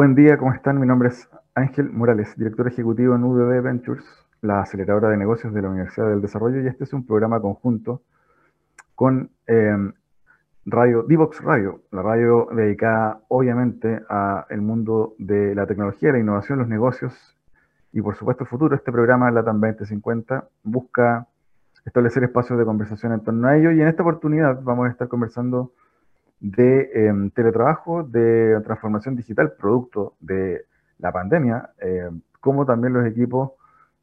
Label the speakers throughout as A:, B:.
A: Buen día, ¿cómo están? Mi nombre es Ángel Morales, director ejecutivo en UDB Ventures, la aceleradora de negocios de la Universidad del Desarrollo, y este es un programa conjunto con eh, Radio, Divox Radio, la radio dedicada obviamente al mundo de la tecnología, la innovación, los negocios y por supuesto el futuro. Este programa, LATAM 2050, busca establecer espacios de conversación en torno a ello y en esta oportunidad vamos a estar conversando de em, teletrabajo, de transformación digital, producto de la pandemia, eh, cómo también los equipos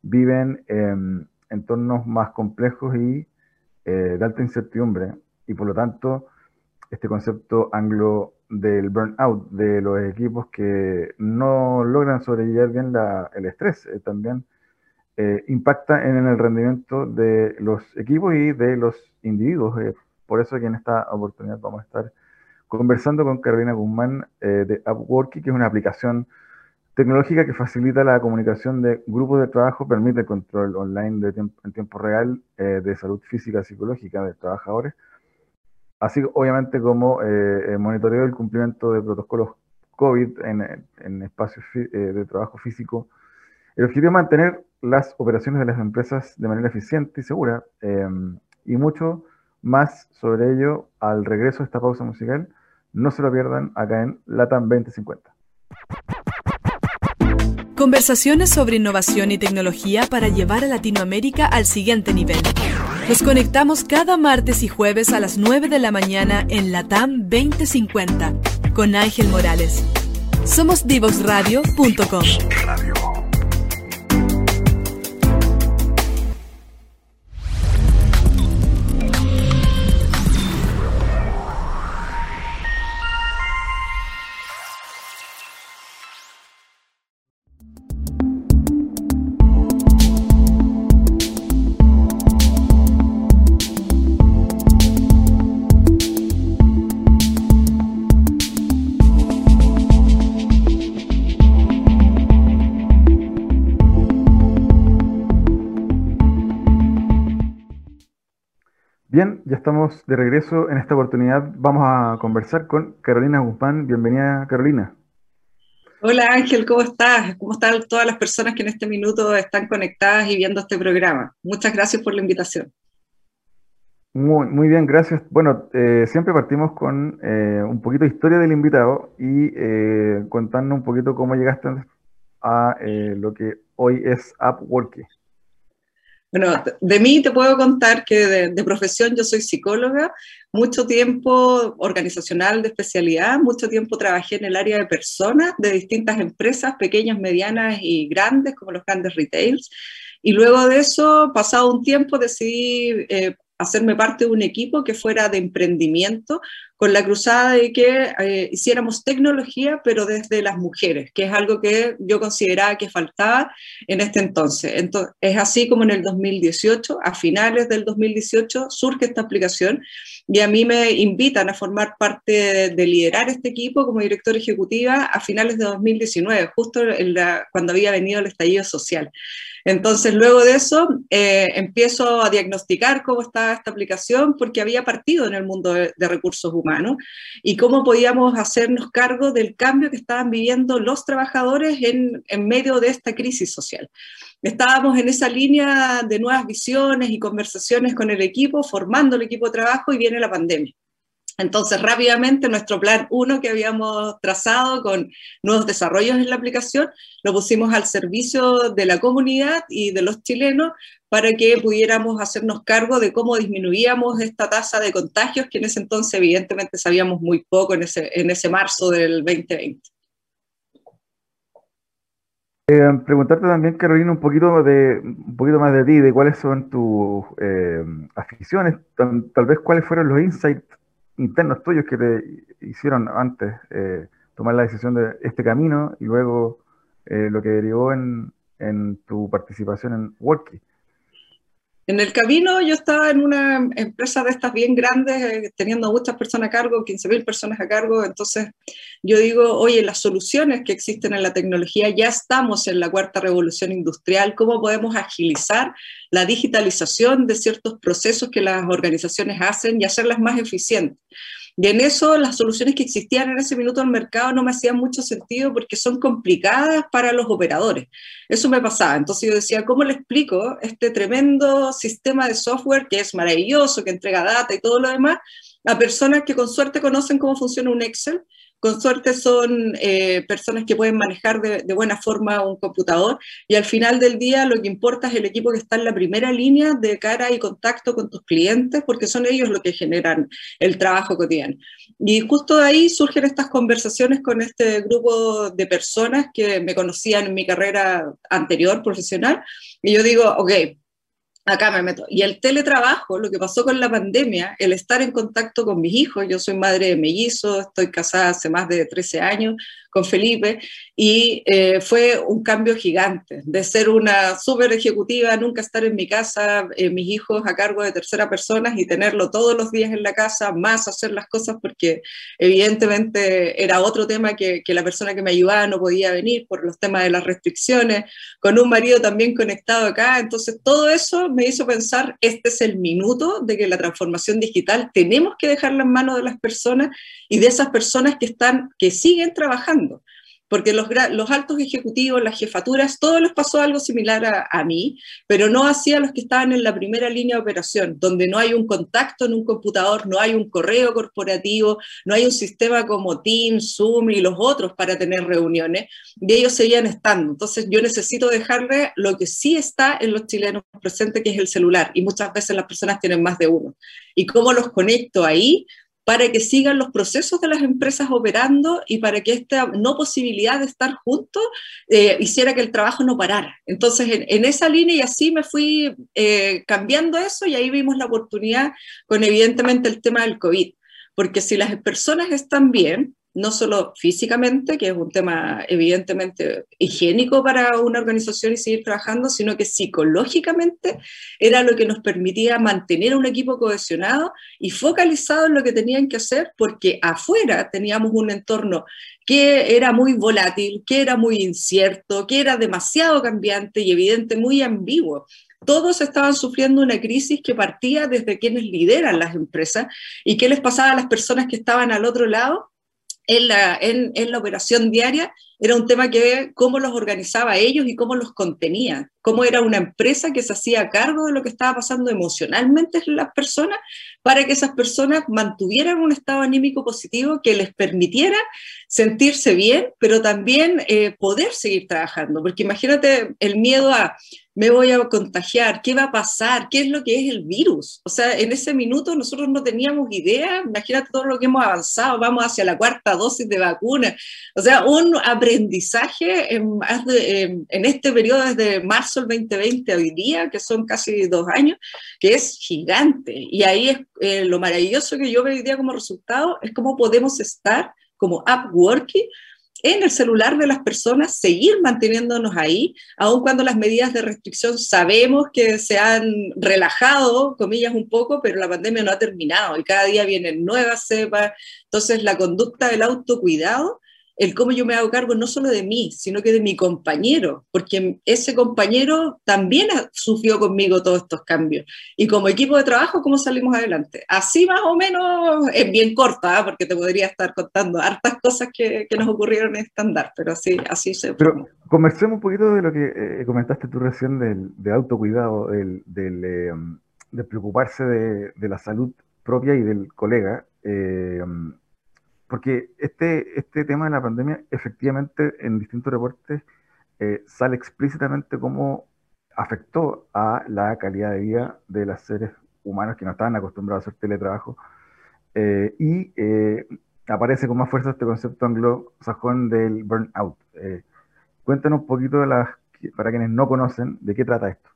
A: viven en entornos más complejos y eh, de alta incertidumbre y por lo tanto este concepto anglo del burnout de los equipos que no logran sobrellevar bien el estrés eh, también eh, impacta en el rendimiento de los equipos y de los individuos. Por eso que en esta oportunidad vamos a estar conversando con Carolina Guzmán de Upworky, que es una aplicación tecnológica que facilita la comunicación de grupos de trabajo, permite el control online en tiempo real de salud física y psicológica de trabajadores así obviamente como eh, el monitoreo del cumplimiento de protocolos COVID en, espacios eh, de trabajo físico. El objetivo es mantener las operaciones de las empresas de manera eficiente y segura, em, y mucho más sobre ello al regreso de esta pausa musical. No se lo pierdan acá en LATAM 2050.
B: Conversaciones sobre innovación y tecnología para llevar a Latinoamérica al siguiente nivel. Nos conectamos cada martes y jueves a las 9 de la mañana en Latam 2050 con Ángel Morales. Somos divoxradio.com.
A: estamos de regreso. En esta oportunidad vamos a conversar con Carolina Guzmán. Bienvenida, Carolina.
C: Hola Ángel, ¿cómo estás? ¿Cómo están todas las personas que en este minuto están conectadas y viendo este programa? Muchas gracias por la invitación.
A: Muy, muy bien, gracias. Bueno, eh, siempre partimos con eh, un poquito de historia del invitado y eh, contando un poquito cómo llegaste a lo que hoy es Upworky.
C: Bueno, de mí te puedo contar que de, profesión yo soy psicóloga, mucho tiempo organizacional de especialidad, mucho tiempo trabajé en el área de personas de distintas empresas, pequeñas, medianas y grandes, como los grandes retails. Y luego de eso, pasado un tiempo, decidí eh, hacerme parte de un equipo que fuera de emprendimiento con la cruzada de que eh, hiciéramos tecnología, pero desde las mujeres, que es algo que yo consideraba que faltaba en este entonces. entonces es así como en el 2018, a finales del 2018, surge esta aplicación y a mí me invitan a formar parte de, liderar este equipo como directora ejecutiva a finales de 2019, justo cuando había venido el estallido social. Entonces, luego de eso, eh, empiezo a diagnosticar cómo estaba esta aplicación porque había partido en el mundo de, recursos humanos y cómo podíamos hacernos cargo del cambio que estaban viviendo los trabajadores en, en medio de esta crisis social. Estábamos en esa línea de nuevas visiones y conversaciones con el equipo, formando el equipo de trabajo y viene la pandemia. Entonces, rápidamente, nuestro plan 1 que habíamos trazado con nuevos desarrollos en la aplicación, lo pusimos al servicio de la comunidad y de los chilenos para que pudiéramos hacernos cargo de cómo disminuíamos esta tasa de contagios, que en ese entonces evidentemente sabíamos muy poco en ese, en ese marzo del 2020.
A: Eh, preguntarte también, Carolina, un poquito, de, un poquito más de ti, de cuáles son tus eh, aficiones, tal vez cuáles fueron los insights internos tuyos que te hicieron antes eh, tomar la decisión de este camino y luego eh, lo que derivó en, en, tu participación en Worky.
C: En el camino yo estaba en una empresa de estas bien grandes, eh, teniendo muchas personas a cargo, 15.000 personas a cargo, entonces yo digo, oye, las soluciones que existen en la tecnología, ya estamos en la cuarta revolución industrial, ¿cómo podemos agilizar la digitalización de ciertos procesos que las organizaciones hacen y hacerlas más eficientes? Y en eso las soluciones que existían en ese minuto el mercado no me hacían mucho sentido porque son complicadas para los operadores. Eso me pasaba. Entonces yo decía, ¿cómo le explico este tremendo sistema de software que es maravilloso, que entrega data y todo lo demás, a personas que con suerte conocen cómo funciona un Excel? Con suerte son eh, personas que pueden manejar de, buena forma un computador y al final del día lo que importa es el equipo que está en la primera línea de cara y contacto con tus clientes porque son ellos los que generan el trabajo cotidiano. Y justo de ahí surgen estas conversaciones con este grupo de personas que me conocían en mi carrera anterior profesional y yo digo, ok, acá me meto. Y el teletrabajo, lo que pasó con la pandemia, el estar en contacto con mis hijos, yo soy madre de mellizos, estoy casada hace más de 13 años, con Felipe y eh, fue un cambio gigante de ser una súper ejecutiva, nunca estar en mi casa, eh, mis hijos a cargo de tercera persona y tenerlo todos los días en la casa, más hacer las cosas porque evidentemente era otro tema que, que la persona que me ayudaba no podía venir por los temas de las restricciones, con un marido también conectado acá, entonces todo eso me hizo pensar, este es el minuto de que la transformación digital tenemos que dejarla en manos de las personas y de esas personas que están, que siguen trabajando porque los, altos ejecutivos, las jefaturas, todos les pasó algo similar a, a, mí, pero no hacía los que estaban en la primera línea de operación, donde no hay un contacto en un computador, no hay un correo corporativo, no hay un sistema como Teams, Zoom y los otros para tener reuniones, y ellos seguían estando. Entonces yo necesito dejarle lo que sí está en los chilenos presentes, que es el celular, y muchas veces las personas tienen más de uno. ¿Y cómo los conecto ahí? Para que sigan los procesos de las empresas operando y para que esta no posibilidad de estar juntos eh, hiciera que el trabajo no parara. Entonces, en, esa línea y así me fui eh, cambiando eso y ahí vimos la oportunidad con evidentemente el tema del COVID. Porque si las personas están bien, no solo físicamente, que es un tema evidentemente higiénico para una organización y seguir trabajando, sino que psicológicamente era lo que nos permitía mantener un equipo cohesionado y focalizado en lo que tenían que hacer, porque afuera teníamos un entorno que era muy volátil, que era muy incierto, que era demasiado cambiante y evidente muy ambiguo. Todos estaban sufriendo una crisis que partía desde quienes lideran las empresas y qué les pasaba a las personas que estaban al otro lado en la, en, la operación diaria era un tema que cómo los organizaba ellos y cómo los contenía, cómo era una empresa que se hacía cargo de lo que estaba pasando emocionalmente en las personas para que esas personas mantuvieran un estado anímico positivo que les permitiera sentirse bien, pero también eh, poder seguir trabajando, porque imagínate el miedo a me voy a contagiar, qué va a pasar, qué es lo que es el virus. O sea, en ese minuto nosotros no teníamos idea, imagínate todo lo que hemos avanzado, vamos hacia la cuarta dosis de vacuna. O sea, un aprendizaje en, en este periodo desde marzo del 2020 a hoy día, que son casi dos años, que es gigante. Y ahí es eh, lo maravilloso que yo veo hoy día como resultado, es cómo podemos estar como app working en el celular de las personas, seguir manteniéndonos ahí, aun cuando las medidas de restricción sabemos que se han relajado, comillas, un poco, pero la pandemia no ha terminado y cada día vienen nuevas cepas. Entonces, la conducta del autocuidado el cómo yo me hago cargo no solo de mí, sino que de mi compañero, porque ese compañero también sufrió conmigo todos estos cambios. Y como equipo de trabajo, ¿cómo salimos adelante? Así más o menos es bien corta, ¿ah? porque te podría estar contando hartas cosas que, que nos ocurrieron en estándar, pero así, así se...
A: Pero conversemos un poquito de lo que eh, comentaste tú recién del, de autocuidado, del, del eh, de preocuparse de, de, la salud propia y del colega. Porque este, este tema de la pandemia, efectivamente, en distintos reportes eh, sale explícitamente cómo afectó a la calidad de vida de los seres humanos que no estaban acostumbrados a hacer teletrabajo. Eh, y eh, aparece con más fuerza este concepto anglosajón del burnout. cuéntanos un poquito de las, para quienes no conocen, de qué trata esto.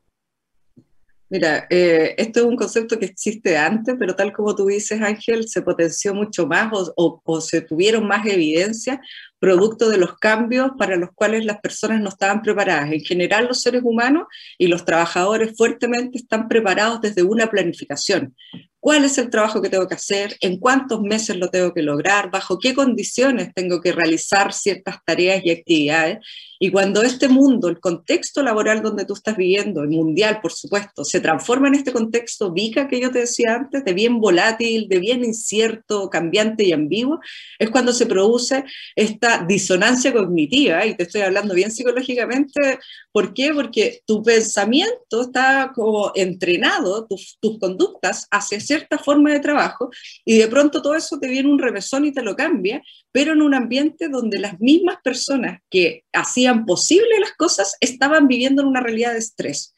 C: Mira, eh, esto es un concepto que existe antes, pero tal como tú dices, Ángel, se potenció mucho más o, se tuvieron más evidencia producto de los cambios para los cuales las personas no estaban preparadas. En general, los seres humanos y los trabajadores fuertemente están preparados desde una planificación, cuál es el trabajo que tengo que hacer, en cuántos meses lo tengo que lograr, bajo qué condiciones tengo que realizar ciertas tareas y actividades. Y cuando este mundo, el contexto laboral donde tú estás viviendo, el mundial, por supuesto, se transforma en este contexto VICA que yo te decía antes, de bien volátil, de bien incierto, cambiante y ambiguo, es cuando se produce esta disonancia cognitiva, y te estoy hablando bien psicológicamente, ¿por qué? Porque tu pensamiento está como entrenado, tus, tus conductas hacia cierta forma de trabajo, y de pronto todo eso te viene un revesón y te lo cambia, pero en un ambiente donde las mismas personas que hacían posible las cosas estaban viviendo en una realidad de estrés.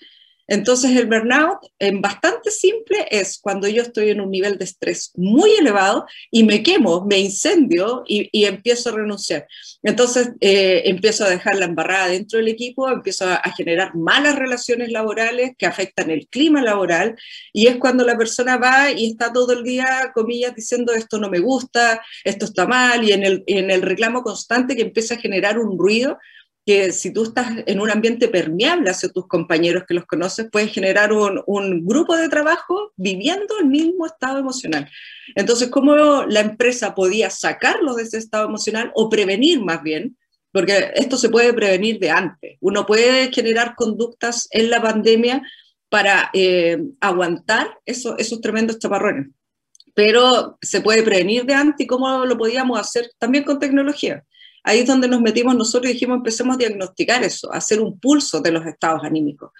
C: Entonces el burnout, en bastante simple, es cuando yo estoy en un nivel de estrés muy elevado y me quemo, me incendio y, empiezo a renunciar. Entonces eh, empiezo a dejar la embarrada dentro del equipo, empiezo a, generar malas relaciones laborales que afectan el clima laboral y es cuando la persona va y está todo el día, comillas, diciendo esto no me gusta, esto está mal y en el, en el reclamo constante que empieza a generar un ruido que si tú estás en un ambiente permeable hacia tus compañeros que los conoces, puedes generar un, un, grupo de trabajo viviendo el mismo estado emocional. Entonces, ¿cómo la empresa podía sacarlos de ese estado emocional o prevenir más bien? Porque esto se puede prevenir de antes. Uno puede generar conductas en la pandemia para eh, aguantar eso, esos tremendos chaparrones. Pero se puede prevenir de antes y cómo lo podíamos hacer también con tecnología ahí es donde nos metimos nosotros y dijimos, empecemos a diagnosticar eso, a hacer un pulso de los estados anímicos.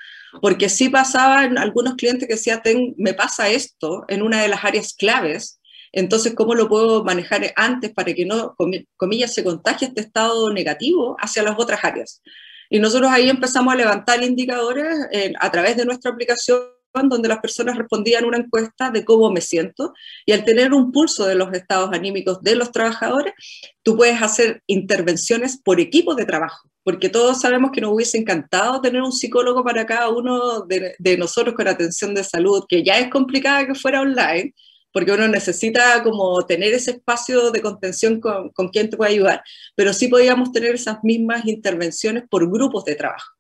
C: Porque sí pasaba en algunos clientes que decían, me pasa esto en una de las áreas claves, entonces, ¿cómo lo puedo manejar antes para que no, comillas, se contagie este estado negativo hacia las otras áreas? Y nosotros ahí empezamos a levantar indicadores eh, a través de nuestra aplicación donde las personas respondían una encuesta de cómo me siento y al tener un pulso de los estados anímicos de los trabajadores, tú puedes hacer intervenciones por equipo de trabajo, porque todos sabemos que nos hubiese encantado tener un psicólogo para cada uno de, de nosotros con atención de salud, que ya es complicada que fuera online, porque uno necesita como tener ese espacio de contención con, con quien te puede ayudar, pero sí podíamos tener esas mismas intervenciones por grupos de trabajo.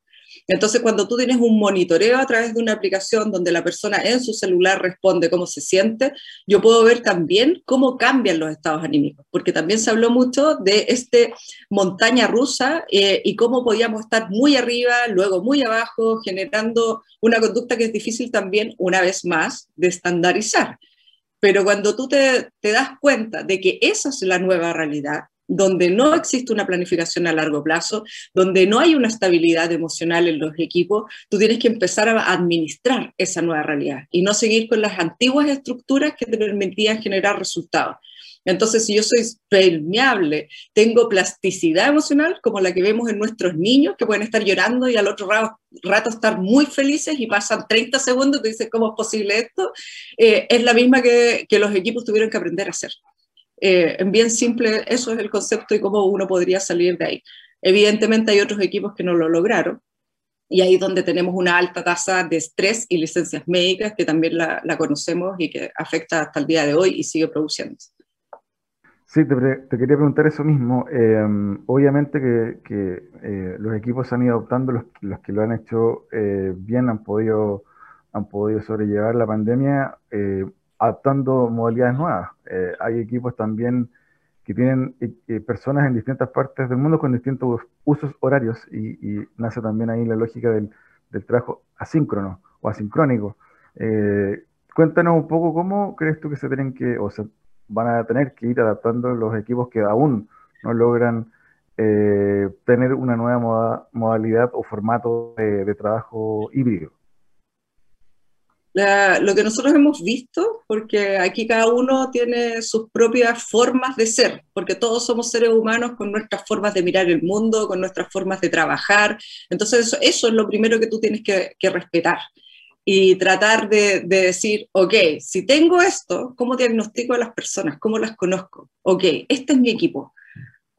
C: Entonces, cuando tú tienes un monitoreo a través de una aplicación donde la persona en su celular responde cómo se siente, yo puedo ver también cómo cambian los estados anímicos, porque también se habló mucho de este montaña rusa eh, y cómo podíamos estar muy arriba, luego muy abajo, generando una conducta que es difícil también, una vez más, de estandarizar. Pero cuando tú te, te das cuenta de que esa es la nueva realidad, donde no existe una planificación a largo plazo, donde no hay una estabilidad emocional en los equipos, tú tienes que empezar a administrar esa nueva realidad y no seguir con las antiguas estructuras que te permitían generar resultados. Entonces, si yo soy permeable, tengo plasticidad emocional, como la que vemos en nuestros niños, que pueden estar llorando y al otro rato, estar muy felices y pasan 30 segundos y dices, ¿cómo es posible esto? Eh, es la misma que los equipos tuvieron que aprender a hacer. Eh, en bien simple, eso es el concepto y cómo uno podría salir de ahí. Evidentemente hay otros equipos que no lo lograron, y ahí es donde tenemos una alta tasa de estrés y licencias médicas que también la, conocemos y que afecta hasta el día de hoy y sigue produciendo.
A: Sí, te, quería preguntar eso mismo. Eh, obviamente que, eh, los equipos han ido adoptando, los, los que lo han hecho bien han podido, han podido sobrellevar la pandemia adaptando modalidades nuevas. Eh, hay equipos también que tienen eh, eh, personas en distintas partes del mundo con distintos usos horarios y, nace también ahí la lógica del, trabajo asíncrono o asincrónico. cuéntanos un poco cómo crees tú que se tienen que, o se van a tener que ir adaptando los equipos que aún no logran tener una nueva modalidad o formato de trabajo híbrido
C: lo que nosotros hemos visto, porque aquí cada uno tiene sus propias formas de ser, porque todos somos seres humanos con nuestras formas de mirar el mundo, con nuestras formas de trabajar. Entonces eso, es lo primero que tú tienes que, respetar y tratar de, de, decir, ok, si tengo esto, ¿cómo diagnostico a las personas? ¿Cómo las conozco? Ok, este es mi equipo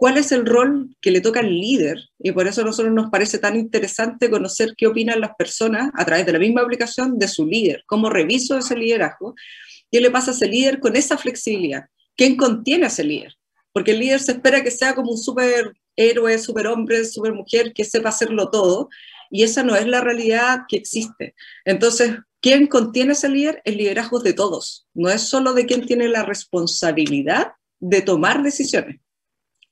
C: cuál es el rol que le toca al líder. Y por eso a nosotros nos parece tan interesante conocer qué opinan las personas a través de la misma aplicación de su líder, cómo reviso ese liderazgo, qué le pasa a ese líder con esa flexibilidad, quién contiene a ese líder. Porque el líder se espera que sea como un superhéroe, superhombre, supermujer, que sepa hacerlo todo. y esa no es la realidad que existe. Entonces, ¿quién contiene ese líder? El liderazgo de todos, no es solo de quien tiene la responsabilidad de tomar decisiones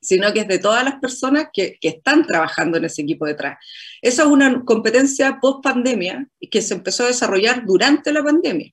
C: sino que es de todas las personas que, que, están trabajando en ese equipo detrás. Esa es una competencia post pandemia que se empezó a desarrollar durante la pandemia.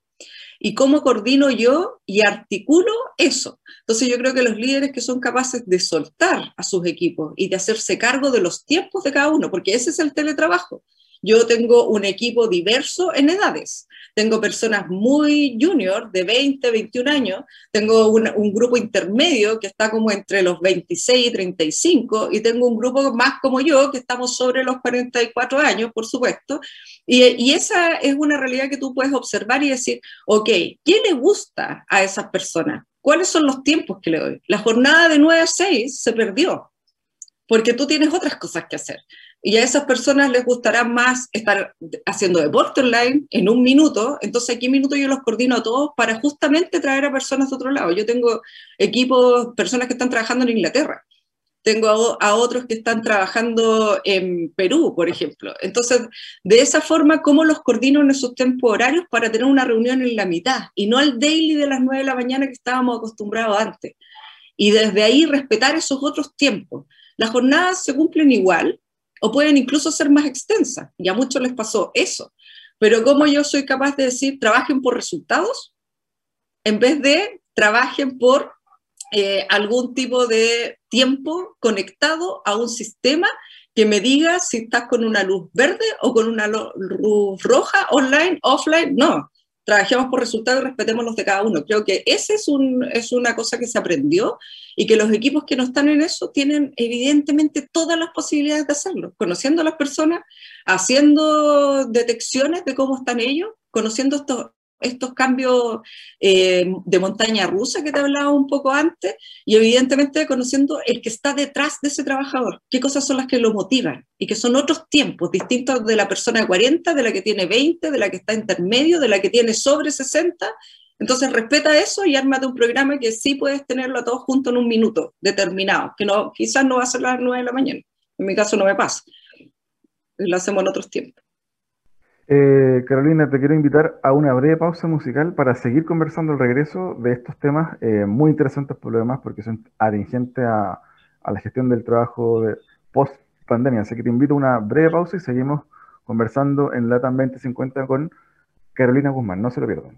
C: ¿Y cómo coordino yo y articulo eso? Entonces yo creo que los líderes que son capaces de soltar a sus equipos y de hacerse cargo de los tiempos de cada uno, porque ese es el teletrabajo. Yo tengo un equipo diverso en edades. Tengo personas muy junior, de 20, 21 años. Tengo un, grupo intermedio que está como entre los 26 y 35. Y tengo un grupo más como yo, que estamos sobre los 44 años, por supuesto. Y, y esa es una realidad que tú puedes observar y decir, ok, ¿qué le gusta a esas personas? ¿Cuáles son los tiempos que le doy? La jornada de 9 a 6 se perdió porque tú tienes otras cosas que hacer. Y a esas personas les gustará más estar haciendo deporte online en un minuto. Entonces, aquí minuto yo los coordino a todos para justamente traer a personas de otro lado. Yo tengo equipos, personas que están trabajando en Inglaterra. Tengo a, otros que están trabajando en Perú, por ejemplo. Entonces, de esa forma, ¿cómo los coordino en esos tiempos horarios para tener una reunión en la mitad y no al daily de las 9 de la mañana que estábamos acostumbrados antes? Y desde ahí respetar esos otros tiempos. Las jornadas se cumplen igual, o pueden incluso ser más extensas, y a muchos les pasó eso. Pero como yo soy capaz de decir, trabajen por resultados, en vez de trabajen por eh, algún tipo de tiempo conectado a un sistema que me diga si estás con una luz verde o con una luz roja, online, offline. No, trabajemos por resultados y respetemos los de cada uno. Creo que esa es, un, es una cosa que se aprendió y que los equipos que no están en eso tienen evidentemente todas las posibilidades de hacerlo, conociendo a las personas, haciendo detecciones de cómo están ellos, conociendo estos, estos cambios eh, de montaña rusa que te hablaba un poco antes y evidentemente conociendo el que está detrás de ese trabajador, qué cosas son las que lo motivan y que son otros tiempos distintos de la persona de 40, de la que tiene 20, de la que está intermedio, de la que tiene sobre 60. Entonces respeta eso y ármate un programa que sí puedes tenerlo a todos juntos en un minuto determinado, que no, quizás no va a ser las 9 de la mañana. En mi caso no me pasa. Lo hacemos en otros tiempos.
A: Eh, Carolina, te quiero invitar a una breve pausa musical para seguir conversando al regreso de estos temas eh, muy interesantes por lo demás, porque son atingentes a, la gestión del trabajo de post pandemia. Así que te invito a una breve pausa y seguimos conversando en LATAM 2050 con Carolina Guzmán. No se lo pierdan.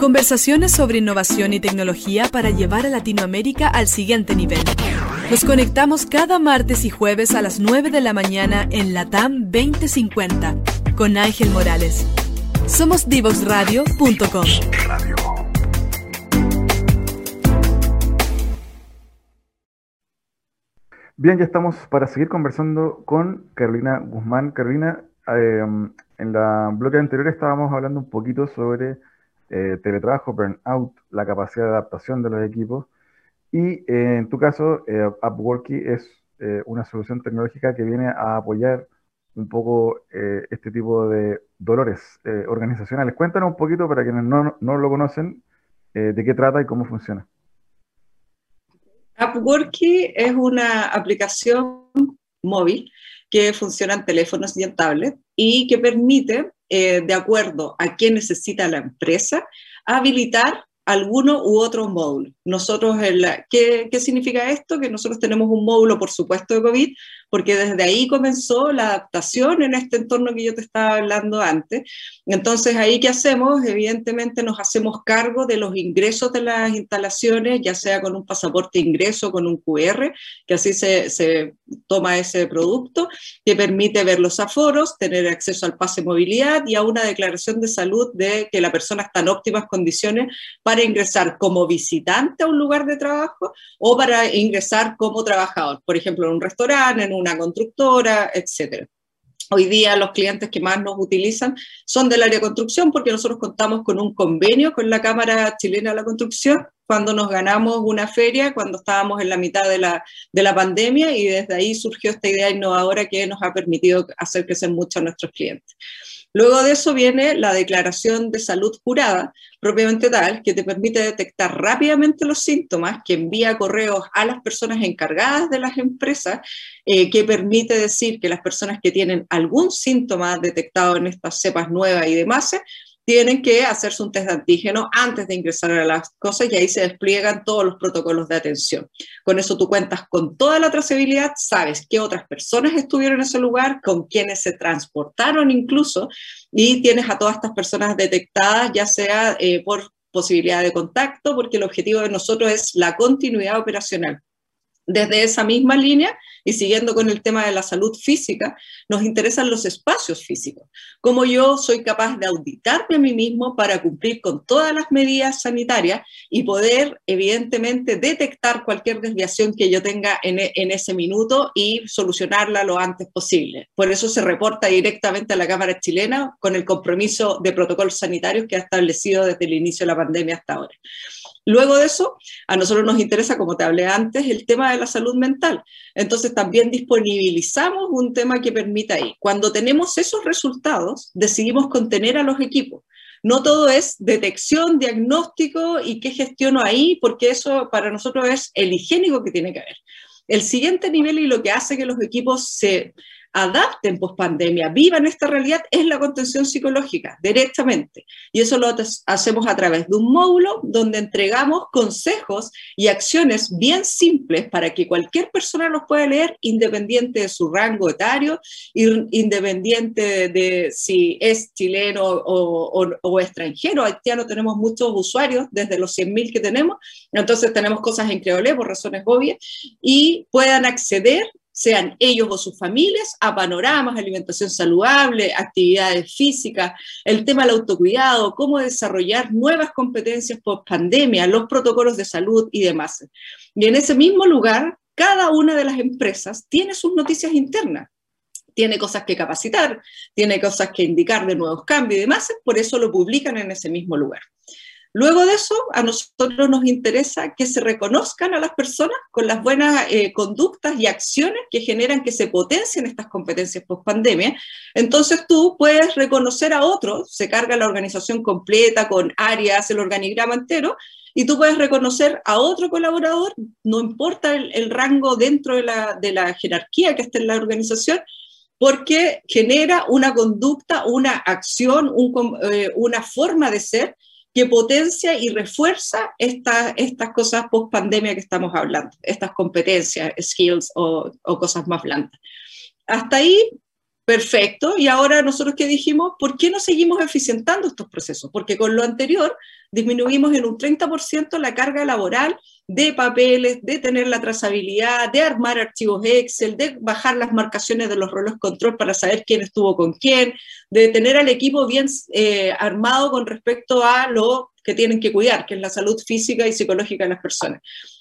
B: Conversaciones sobre innovación y tecnología para llevar a Latinoamérica al siguiente nivel. Nos conectamos cada martes y jueves a las 9 de la mañana en Latam 2050 con Ángel Morales. Somos divoxradio.com.
A: Bien, ya estamos para seguir conversando con Carolina Guzmán. Carolina, eh, en la bloque anterior estábamos hablando un poquito sobre eh, teletrabajo, burnout, la capacidad de adaptación de los equipos. Y eh, en tu caso, eh, Upworky es una solución tecnológica que viene a apoyar un poco este tipo de dolores organizacionales. Cuéntanos un poquito para quienes no, no lo conocen, de qué trata y cómo funciona.
C: Upworky es una aplicación móvil que funciona en teléfonos y en tablet y que permite eh, de acuerdo a qué necesita la empresa, habilitar alguno u otro módulo. Nosotros, ¿qué, ¿qué, significa esto? Que nosotros tenemos un módulo, por supuesto, de COVID, porque desde ahí comenzó la adaptación en este entorno que yo te estaba hablando antes. Entonces, ahí qué hacemos? Evidentemente nos hacemos cargo de los ingresos de las instalaciones, ya sea con un pasaporte ingreso, con un QR, que así se, se toma ese producto, que permite ver los aforos, tener acceso al pase movilidad y a una declaración de salud de que la persona está en óptimas condiciones para ingresar como visitante a un lugar de trabajo o para ingresar como trabajador, por ejemplo, en un restaurante, en una constructora, etcétera. Hoy día los clientes que más nos utilizan son del área de construcción porque nosotros contamos con un convenio con la Cámara Chilena de la Construcción cuando nos ganamos una feria, cuando estábamos en la mitad de la, de la pandemia y desde ahí surgió esta idea innovadora que nos ha permitido hacer crecer mucho a nuestros clientes. Luego de eso viene la declaración de salud jurada, propiamente tal, que te permite detectar rápidamente los síntomas, que envía correos a las personas encargadas de las empresas, eh, que permite decir que las personas que tienen algún síntoma detectado en estas cepas nuevas y demás, tienen que hacerse un test de antígeno antes de ingresar a las cosas y ahí se despliegan todos los protocolos de atención. Con eso tú cuentas con toda la trazabilidad, sabes qué otras personas estuvieron en ese lugar, con quienes se transportaron incluso, y tienes a todas estas personas detectadas, ya sea eh, por posibilidad de contacto, porque el objetivo de nosotros es la continuidad operacional. Desde esa misma línea, y siguiendo con el tema de la salud física, nos interesan los espacios físicos. Cómo yo soy capaz de auditarme a mí mismo para cumplir con todas las medidas sanitarias y poder, evidentemente, detectar cualquier desviación que yo tenga en, e, en ese minuto y solucionarla lo antes posible. Por eso se reporta directamente a la Cámara chilena con el compromiso de protocolos sanitarios que ha establecido desde el inicio de la pandemia hasta ahora. Luego de eso, a nosotros nos interesa, como te hablé antes, el tema de la salud mental. Entonces también disponibilizamos un tema que permita ahí. Cuando tenemos esos resultados, decidimos contener a los equipos. No todo es detección, diagnóstico y qué gestiono ahí, porque eso para nosotros es el higiénico que tiene que haber. El siguiente nivel y lo que hace que los equipos se adapten post pandemia, vivan esta realidad, es la contención psicológica, directamente. Y eso lo hacemos a través de un módulo donde entregamos consejos y acciones bien simples para que cualquier persona los pueda leer independiente de su rango etario, independiente de si es chileno o, o extranjero. Haitiano tenemos muchos usuarios, desde los 100.000 que tenemos, entonces tenemos cosas en creole por razones obvias, y puedan acceder sean ellos o sus familias, a panoramas, alimentación saludable, actividades físicas, el tema del autocuidado, cómo desarrollar nuevas competencias post pandemia, los protocolos de salud y demás. Y en ese mismo lugar, cada una de las empresas tiene sus noticias internas tiene cosas que capacitar, tiene cosas que indicar de nuevos cambios y demás, por eso lo publican en ese mismo lugar. Luego de eso, a nosotros nos interesa que se reconozcan a las personas con las buenas eh, conductas y acciones que generan que se potencien estas competencias post pandemia. Entonces tú puedes reconocer a otros, se carga la organización completa con áreas, el organigrama entero, y tú puedes reconocer a otro colaborador, no importa el, rango dentro de la, jerarquía que esté en la organización, porque genera una conducta, una acción, eh, una forma de ser que potencia y refuerza estas cosas post pandemia que estamos hablando, estas competencias, skills o, o cosas más blandas. Hasta ahí Perfecto. Y ahora nosotros que dijimos, ¿por qué no seguimos eficientando estos procesos? Porque con lo anterior disminuimos en un 30% la carga laboral de papeles, de tener la trazabilidad, de armar archivos Excel, de bajar las marcaciones de los roles control para saber quién estuvo con quién, de tener al equipo bien eh, armado con respecto a lo que tienen que cuidar, que es la salud física y psicológica de las personas.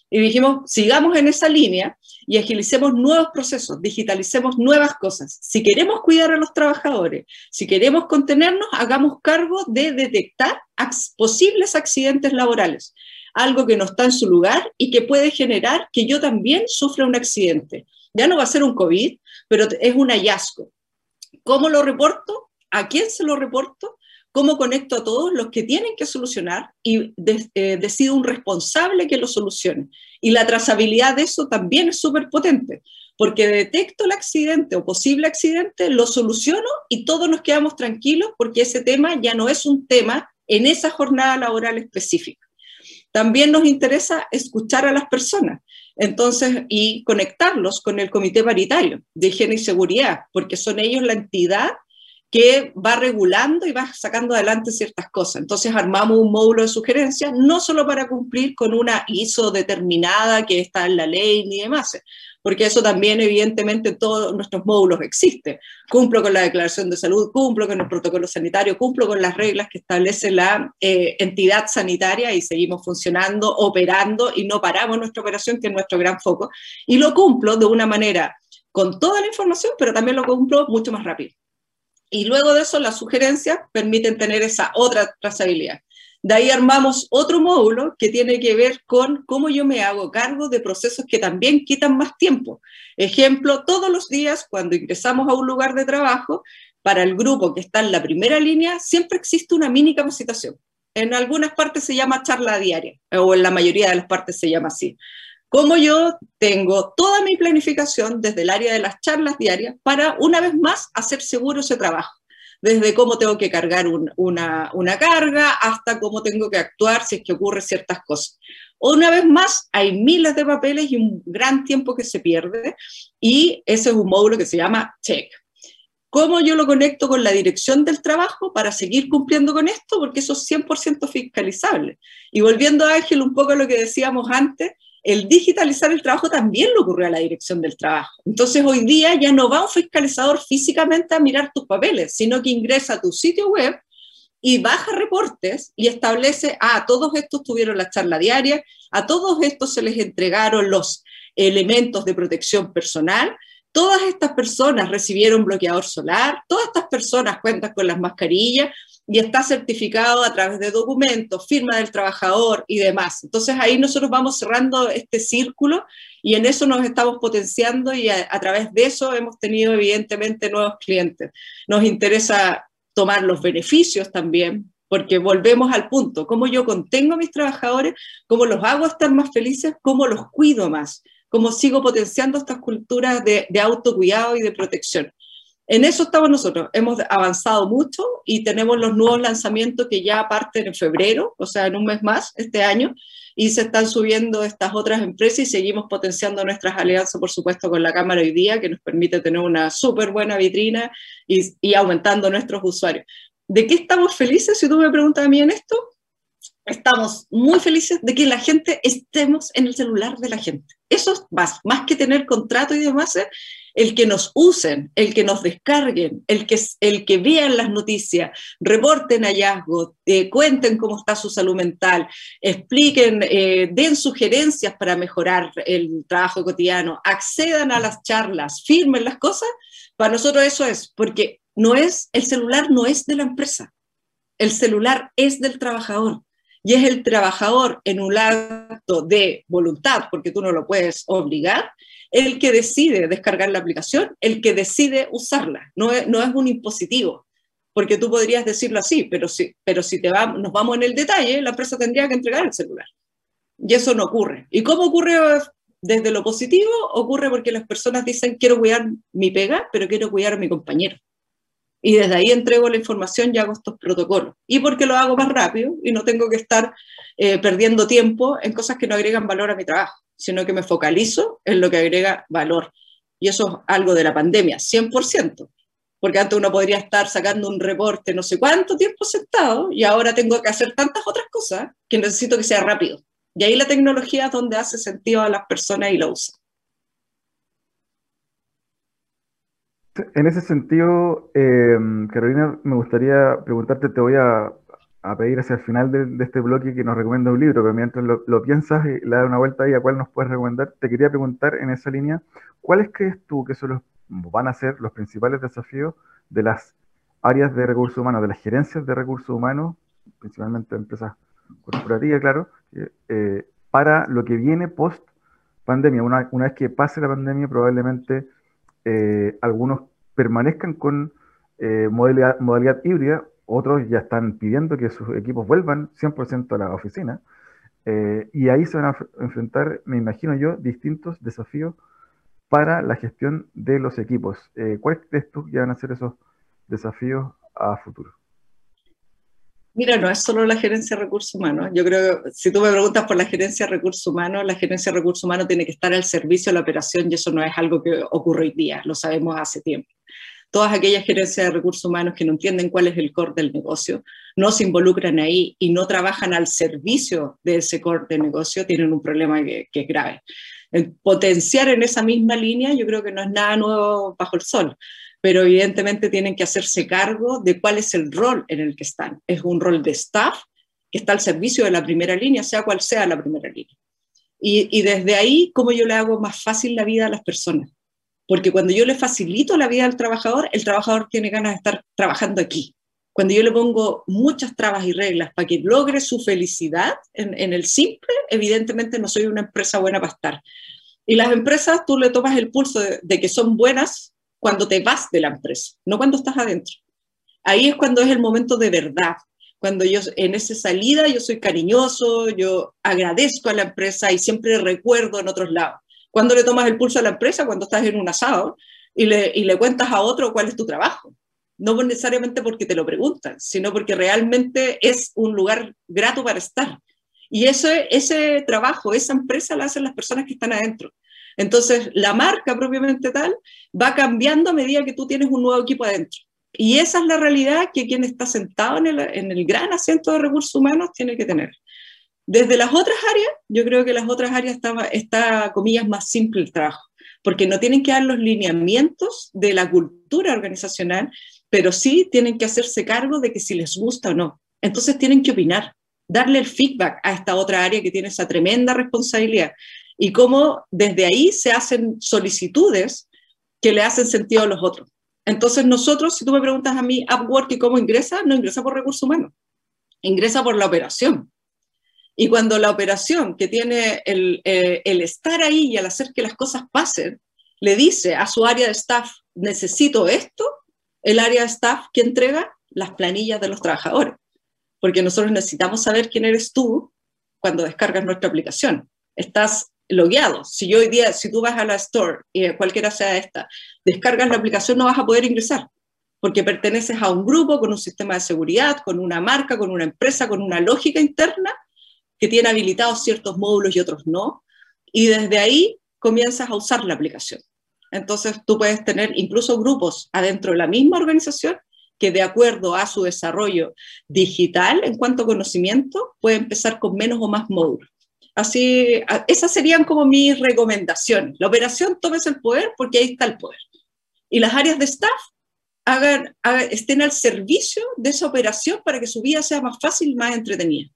C: Y dijimos, sigamos en esa línea y agilicemos nuevos procesos, digitalicemos nuevas cosas. Si queremos cuidar a los trabajadores, si queremos contenernos, hagamos cargo de detectar posibles accidentes laborales, algo que no está en su lugar y que puede generar que yo también sufra un accidente. Ya no va a ser un COVID, pero es un hallazgo. ¿Cómo lo reporto? ¿A quién se lo reporto? Cómo conecto a todos los que tienen que solucionar y eh, decido un responsable que lo solucione. Y la trazabilidad de eso también es súper potente, porque detecto el accidente o posible accidente, lo soluciono y todos nos quedamos tranquilos porque ese tema ya no es un tema en esa jornada laboral específica. También nos interesa escuchar a las personas. Entonces, y conectarlos con el comité paritario de higiene y seguridad, porque son ellos la entidad que va regulando y va sacando adelante ciertas cosas. Entonces armamos un módulo de sugerencias, no solo para cumplir con una ISO determinada que está en la ley ni demás, porque eso también evidentemente en todos nuestros módulos existe. Cumplo con la declaración de salud, cumplo con el protocolo sanitario, cumplo con las reglas que establece la eh, entidad sanitaria y seguimos funcionando, operando y no paramos nuestra operación, que es nuestro gran foco, y lo cumplo de una manera con toda la información, pero también lo cumplo mucho más rápido. Y luego de eso, las sugerencias permiten tener esa otra trazabilidad. De ahí armamos otro módulo que tiene que ver con cómo yo me hago cargo de procesos que también quitan más tiempo. Ejemplo, todos los días cuando ingresamos a un lugar de trabajo, para el grupo que está en la primera línea, siempre existe una mini capacitación. En algunas partes se llama charla diaria, o en la mayoría de las partes se llama así. Como yo tengo toda mi planificación desde el área de las charlas diarias para, una vez más, hacer seguro ese trabajo desde cómo tengo que cargar una, carga hasta cómo tengo que actuar si es que ocurre ciertas cosas. Una vez más, hay miles de papeles y un gran tiempo que se pierde y ese es un módulo que se llama Check. ¿Cómo yo lo conecto con la dirección del trabajo para seguir cumpliendo con esto? Porque eso es 100% fiscalizable. Y volviendo a Ángel, un poco a lo que decíamos antes, el digitalizar el trabajo también le ocurrió a la dirección del trabajo. Entonces hoy día ya no va un fiscalizador físicamente a mirar tus papeles, sino que ingresa a tu sitio web y baja reportes y establece, ah, a todos estos tuvieron la charla diaria, a todos estos se les entregaron los elementos de protección personal, todas estas personas recibieron bloqueador solar, todas estas personas cuentan con las mascarillas, y está certificado a través de documentos, firma del trabajador y demás. Entonces ahí nosotros vamos cerrando este círculo y en eso nos estamos potenciando y a, través de eso hemos tenido evidentemente nuevos clientes. Nos interesa tomar los beneficios también, porque volvemos al punto, cómo yo contengo a mis trabajadores, cómo los hago estar más felices, cómo los cuido más, cómo sigo potenciando estas culturas de, de autocuidado y de protección. En eso estamos nosotros. Hemos avanzado mucho y tenemos los nuevos lanzamientos que ya parten en febrero, o sea, en un mes más este año, y se están subiendo estas otras empresas y seguimos potenciando nuestras alianzas, por supuesto, con la Cámara hoy día, que nos permite tener una súper buena vitrina y, y aumentando nuestros usuarios. ¿De qué estamos felices? Si tú me preguntas a mí en esto, estamos muy felices de que la gente estemos en el celular de la gente. Eso es más, más que tener contrato y demás. El que nos usen, el que nos descarguen, el que, el que vean las noticias, reporten hallazgos, eh, cuenten cómo está su salud mental, expliquen, eh, den sugerencias para mejorar el trabajo cotidiano, accedan a las charlas, firmen las cosas, para nosotros eso es, porque no es, el celular no es de la empresa, el celular es del trabajador. Y es el trabajador en un acto de voluntad, porque tú no lo puedes obligar, el que decide descargar la aplicación, el que decide usarla, no es, un impositivo, porque tú podrías decirlo así, pero si, pero si te nos vamos en el detalle, la empresa tendría que entregar el celular. Y eso no ocurre. ¿Y cómo ocurre desde lo positivo? Ocurre porque las personas dicen, quiero cuidar mi pega, pero quiero cuidar a mi compañero. Y desde ahí entrego la información y hago estos protocolos. Y porque lo hago más rápido y no tengo que estar eh, perdiendo tiempo en cosas que no agregan valor a mi trabajo sino que me focalizo en lo que agrega valor. Y eso es algo de la pandemia, 100%. Porque antes uno podría estar sacando un reporte no sé cuánto tiempo sentado y ahora tengo que hacer tantas otras cosas que necesito que sea rápido. Y ahí la tecnología es donde hace sentido a las personas y lo usa.
A: En ese sentido, eh, Carolina, me gustaría preguntarte, te voy a a pedir hacia el final de, este bloque que nos recomienda un libro, pero mientras lo, piensas y le das una vuelta ahí a cuál nos puedes recomendar, te quería preguntar en esa línea, ¿cuáles crees tú que son los, van a ser los principales desafíos de las áreas de recursos humanos, de las gerencias de recursos humanos, principalmente empresas corporativas, claro, eh, para lo que viene post pandemia? Una, vez que pase la pandemia, probablemente eh, algunos permanezcan con eh, modalidad, modalidad híbrida otros ya están pidiendo que sus equipos vuelvan 100% a la oficina. Eh, y ahí se van a enfrentar, me imagino yo, distintos desafíos para la gestión de los equipos. Eh, ¿Cuáles crees tú que van a ser esos desafíos a futuro?
C: Mira, no es solo la gerencia de recursos humanos. Yo creo que si tú me preguntas por la gerencia de recursos humanos, la gerencia de recursos humanos tiene que estar al servicio de la operación y eso no es algo que ocurre hoy día, lo sabemos hace tiempo todas aquellas gerencias de recursos humanos que no entienden cuál es el core del negocio, no se involucran ahí y no trabajan al servicio de ese core del negocio, tienen un problema que, que es grave. El potenciar en esa misma línea yo creo que no es nada nuevo bajo el sol, pero evidentemente tienen que hacerse cargo de cuál es el rol en el que están. Es un rol de staff que está al servicio de la primera línea, sea cual sea la primera línea. Y, y desde ahí, ¿cómo yo le hago más fácil la vida a las personas? Porque cuando yo le facilito la vida al trabajador, el trabajador tiene ganas de estar trabajando aquí. Cuando yo le pongo muchas trabas y reglas para que logre su felicidad en, el simple, evidentemente no soy una empresa buena para estar. Y las empresas, tú le tomas el pulso de, de, que son buenas cuando te vas de la empresa, no cuando estás adentro. Ahí es cuando es el momento de verdad, cuando yo en esa salida yo soy cariñoso, yo agradezco a la empresa y siempre recuerdo en otros lados. Cuando le tomas el pulso a la empresa? Cuando estás en un asado y le, y le cuentas a otro cuál es tu trabajo. No necesariamente porque te lo preguntan, sino porque realmente es un lugar grato para estar. Y ese, ese trabajo, esa empresa la hacen las personas que están adentro. Entonces, la marca propiamente tal va cambiando a medida que tú tienes un nuevo equipo adentro. Y esa es la realidad que quien está sentado en el, en el gran asiento de recursos humanos tiene que tener. Desde las otras áreas, yo creo que las otras áreas está, está, comillas, más simple el trabajo, porque no tienen que dar los lineamientos de la cultura organizacional, pero sí tienen que hacerse cargo de que si les gusta o no. Entonces tienen que opinar, darle el feedback a esta otra área que tiene esa tremenda responsabilidad y cómo desde ahí se hacen solicitudes que le hacen sentido a los otros. Entonces nosotros, si tú me preguntas a mí, Upwork y cómo ingresa, no ingresa por recursos humanos, ingresa por la operación. Y cuando la operación que tiene el, eh, estar ahí y al hacer que las cosas pasen, le dice a su área de staff, necesito esto, el área de staff que entrega las planillas de los trabajadores. Porque nosotros necesitamos saber quién eres tú cuando descargas nuestra aplicación. Estás logueado. Si yo hoy día, si tú vas a la store, y cualquiera sea esta, descargas la aplicación, no vas a poder ingresar, porque perteneces a un grupo con un sistema de seguridad, con una marca, con una empresa, con una lógica interna que tiene habilitados ciertos módulos y otros no, y desde ahí comienzas a usar la aplicación. Entonces tú puedes tener incluso grupos adentro de la misma organización que de acuerdo a su desarrollo digital en cuanto a conocimiento puede empezar con menos o más módulos. Así, esas serían como mis recomendaciones. La operación, tomes el poder porque ahí está el poder. Y las áreas de staff hagan, estén al servicio de esa operación para que su vida sea más fácil más entretenida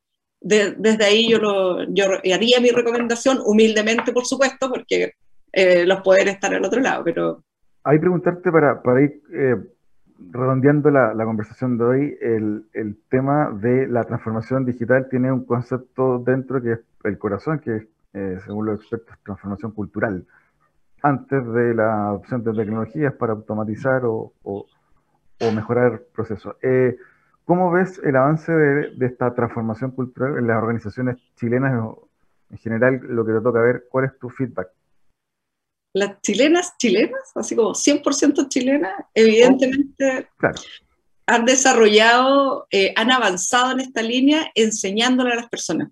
C: de, desde ahí yo, lo, yo haría mi recomendación, humildemente por supuesto, porque eh, los poderes están al otro lado, pero...
A: Ahí preguntarte para, para ir eh, redondeando la, la, conversación de hoy, el, el, tema de la transformación digital tiene un concepto dentro que es el corazón, que eh, según los expertos, transformación cultural, antes de la opción de tecnologías para automatizar o, o, o mejorar procesos. ¿Cómo ves el avance de, de, esta transformación cultural en las organizaciones chilenas en general lo que te toca ver? ¿Cuál es tu feedback?
C: Las chilenas, chilenas, así como 100% chilenas, evidentemente claro. han desarrollado, eh, han avanzado en esta línea enseñándole a las personas.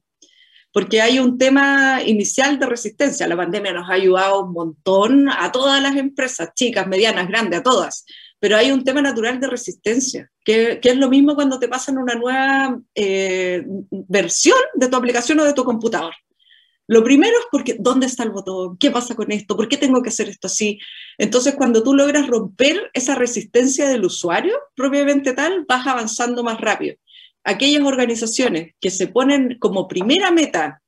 C: Porque hay un tema inicial de resistencia. La pandemia nos ha ayudado un montón a todas las empresas, chicas, medianas, grandes, a todas pero hay un tema natural de resistencia, que, es lo mismo cuando te pasan una nueva eh, versión de tu aplicación o de tu computador. Lo primero es porque, ¿dónde está el botón? ¿Qué pasa con esto? ¿Por qué tengo que hacer esto así? Entonces, cuando tú logras romper esa resistencia del usuario, propiamente tal, vas avanzando más rápido. Aquellas organizaciones que se ponen como primera meta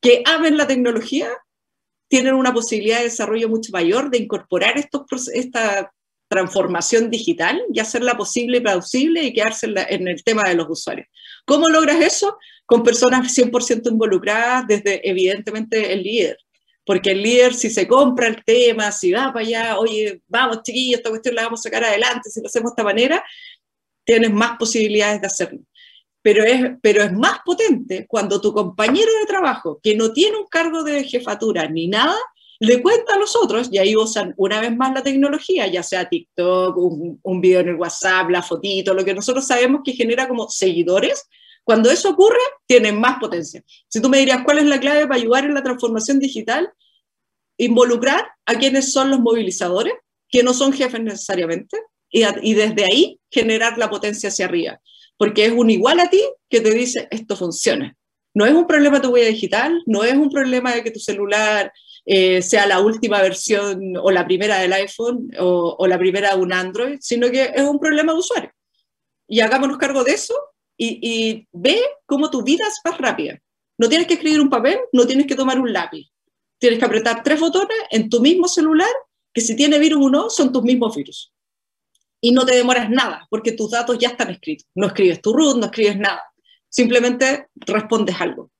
C: que amen la tecnología, tienen una posibilidad de desarrollo mucho mayor de incorporar estos, esta, transformación digital y hacerla posible y plausible y quedarse en, la, en, el tema de los usuarios. ¿Cómo logras eso? Con personas 100% involucradas desde evidentemente el líder. Porque el líder si se compra el tema, si va para allá, oye, vamos chiquillos, esta cuestión la vamos a sacar adelante, si lo hacemos de esta manera, tienes más posibilidades de hacerlo. Pero es, pero es más potente cuando tu compañero de trabajo, que no tiene un cargo de jefatura ni nada, le cuenta a los otros y ahí usan una vez más la tecnología, ya sea TikTok, un, un video en el WhatsApp, la fotito, lo que nosotros sabemos que genera como seguidores. Cuando eso ocurre, tienen más potencia. Si tú me dirías cuál es la clave para ayudar en la transformación digital, involucrar a quienes son los movilizadores, que no son jefes necesariamente, y, desde ahí generar la potencia hacia arriba, porque es un igual a ti que te dice, esto funciona. No es un problema de tu huella digital, no es un problema de que tu celular eh, sea la última versión o la primera del iPhone o, la primera de un Android, sino que es un problema de usuario. Y hagámonos cargo de eso y, y ve cómo tu vida es más rápida. No tienes que escribir un papel, no tienes que tomar un lápiz. Tienes que apretar tres botones en tu mismo celular, que si tiene virus o no, son tus mismos virus. Y no te demoras nada, porque tus datos ya están escritos. No escribes tu root, no escribes nada. Simplemente respondes algo,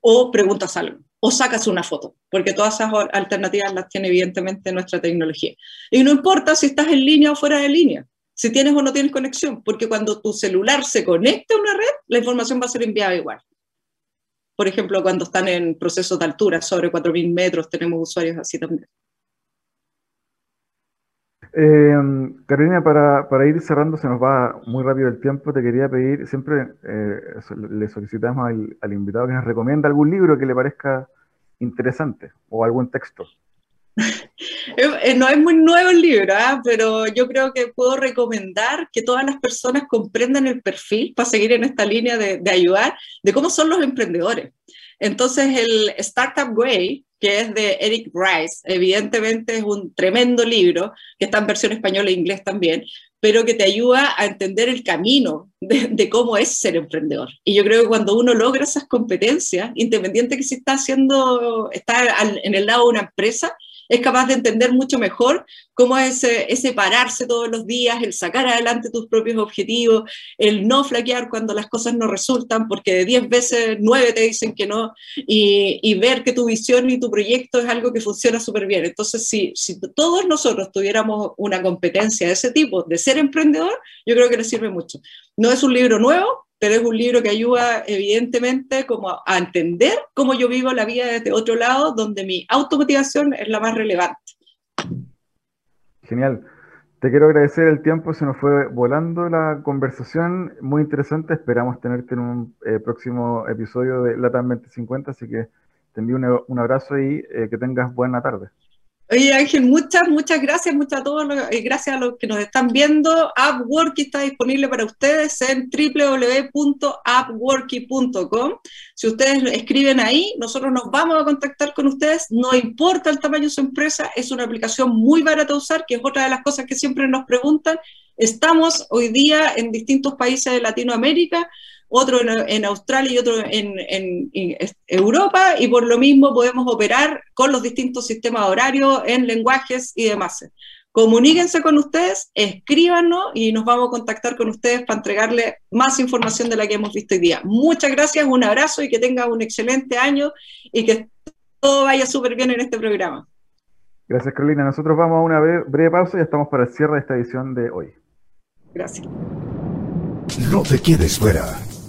C: o preguntas algo, o sacas una foto, porque todas esas alternativas las tiene evidentemente nuestra tecnología. Y no importa si estás en línea o fuera de línea, si tienes o no tienes conexión, porque cuando tu celular se conecte a una red, la información va a ser enviada igual por ejemplo, cuando están en procesos de altura, sobre 4.000 metros, tenemos usuarios así también.
A: Carolina, para, para, ir cerrando, se nos va muy rápido el tiempo, te quería pedir, siempre eh, le solicitamos al, invitado que nos recomienda algún libro que le parezca interesante o algún texto.
C: Eh, no es muy nuevo el libro, ¿eh? pero yo creo que puedo recomendar que todas las personas comprendan el perfil para seguir en esta línea de, de ayudar, de cómo son los emprendedores. Entonces, el Startup Way, que es de Eric Rice, evidentemente es un tremendo libro, que está en versión española e inglés también, pero que te ayuda a entender el camino de, cómo es ser emprendedor. Y yo creo que cuando uno logra esas competencias, independiente que si está haciendo, está en el lado de una empresa, es capaz de entender mucho mejor cómo es ese, pararse todos los días, el sacar adelante tus propios objetivos, el no flaquear cuando las cosas no resultan, porque de 10 veces 9 te dicen que no, y, y, ver que tu visión y tu proyecto es algo que funciona súper bien. Entonces, si, si todos nosotros tuviéramos una competencia de ese tipo, de ser emprendedor, yo creo que le sirve mucho. No es un libro nuevo, pero es un libro que ayuda evidentemente como a entender cómo yo vivo la vida desde otro lado, donde mi automotivación es la más relevante.
A: Genial. Te quiero agradecer el tiempo, se nos fue volando la conversación, muy interesante, esperamos tenerte en un eh, próximo episodio de Latam 2050, así que te envío un, abrazo y eh, que tengas buena tarde.
C: Oye Ángel, muchas, muchas gracias, muchas a todos, y gracias a los que nos están viendo. Upworky está disponible para ustedes en www.upworky.com. Si ustedes escriben ahí, nosotros nos vamos a contactar con ustedes. No importa el tamaño de su empresa, es una aplicación muy barata de usar, que es otra de las cosas que siempre nos preguntan. Estamos hoy día en distintos países de Latinoamérica otro en, Australia y otro en, Europa, y por lo mismo podemos operar con los distintos sistemas horarios en lenguajes y demás. Comuníquense con ustedes, escríbanos y nos vamos a contactar con ustedes para entregarle más información de la que hemos visto hoy día. Muchas gracias, un abrazo y que tengan un excelente año y que todo vaya súper bien en este programa.
A: Gracias, Carolina. Nosotros vamos a una breve pausa y estamos para el cierre de esta edición de hoy.
C: Gracias.
D: No te quedes fuera.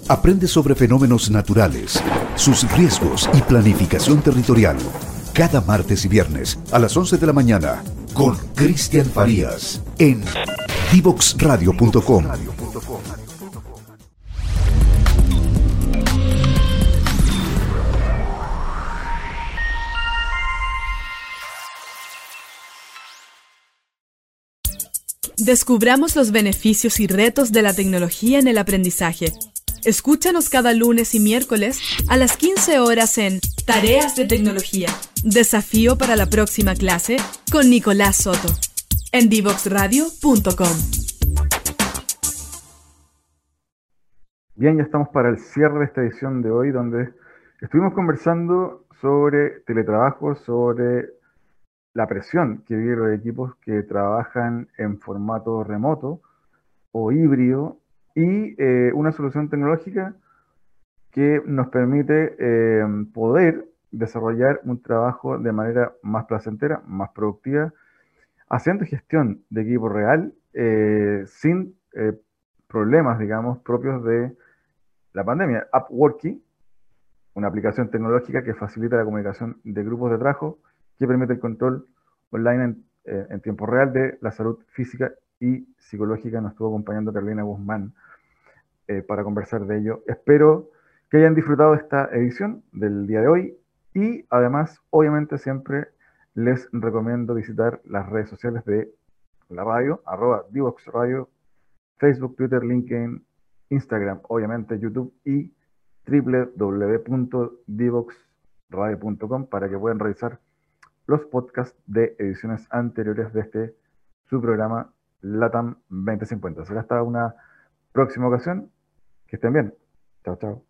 D: Aprende sobre fenómenos naturales, sus riesgos y planificación territorial. Cada martes y viernes a las 11 de la mañana con Cristian Farías en divoxradio.com.
B: Descubramos los beneficios y retos de la tecnología en el aprendizaje Escúchanos cada lunes y miércoles a las 15 horas en Tareas de Tecnología. Desafío para la próxima clase con Nicolás Soto. En divoxradio.com.
A: Bien, ya estamos para el cierre de esta edición de hoy, donde estuvimos conversando sobre teletrabajo, sobre la presión que viven los equipos que trabajan en formato remoto o híbrido y eh, una solución tecnológica que nos permite eh, poder desarrollar un trabajo de manera más placentera, más productiva, haciendo gestión de equipo real, eh, sin problemas, digamos, propios de la pandemia. Upworky, una aplicación tecnológica que facilita la comunicación de grupos de trabajo, que permite el control online en, en tiempo real de la salud física y psicológica. Nos estuvo acompañando Carolina Guzmán eh, para conversar de ello. Espero que hayan disfrutado esta edición del día de hoy y además, obviamente, siempre les recomiendo visitar las redes sociales de la radio, arroba Divox Radio, Facebook, Twitter, LinkedIn, Instagram, obviamente YouTube y www.divoxradio.com para que puedan revisar los podcasts de ediciones anteriores de este su programa LATAM 2050. Será hasta una próxima ocasión. Que estén bien. Chao, chao.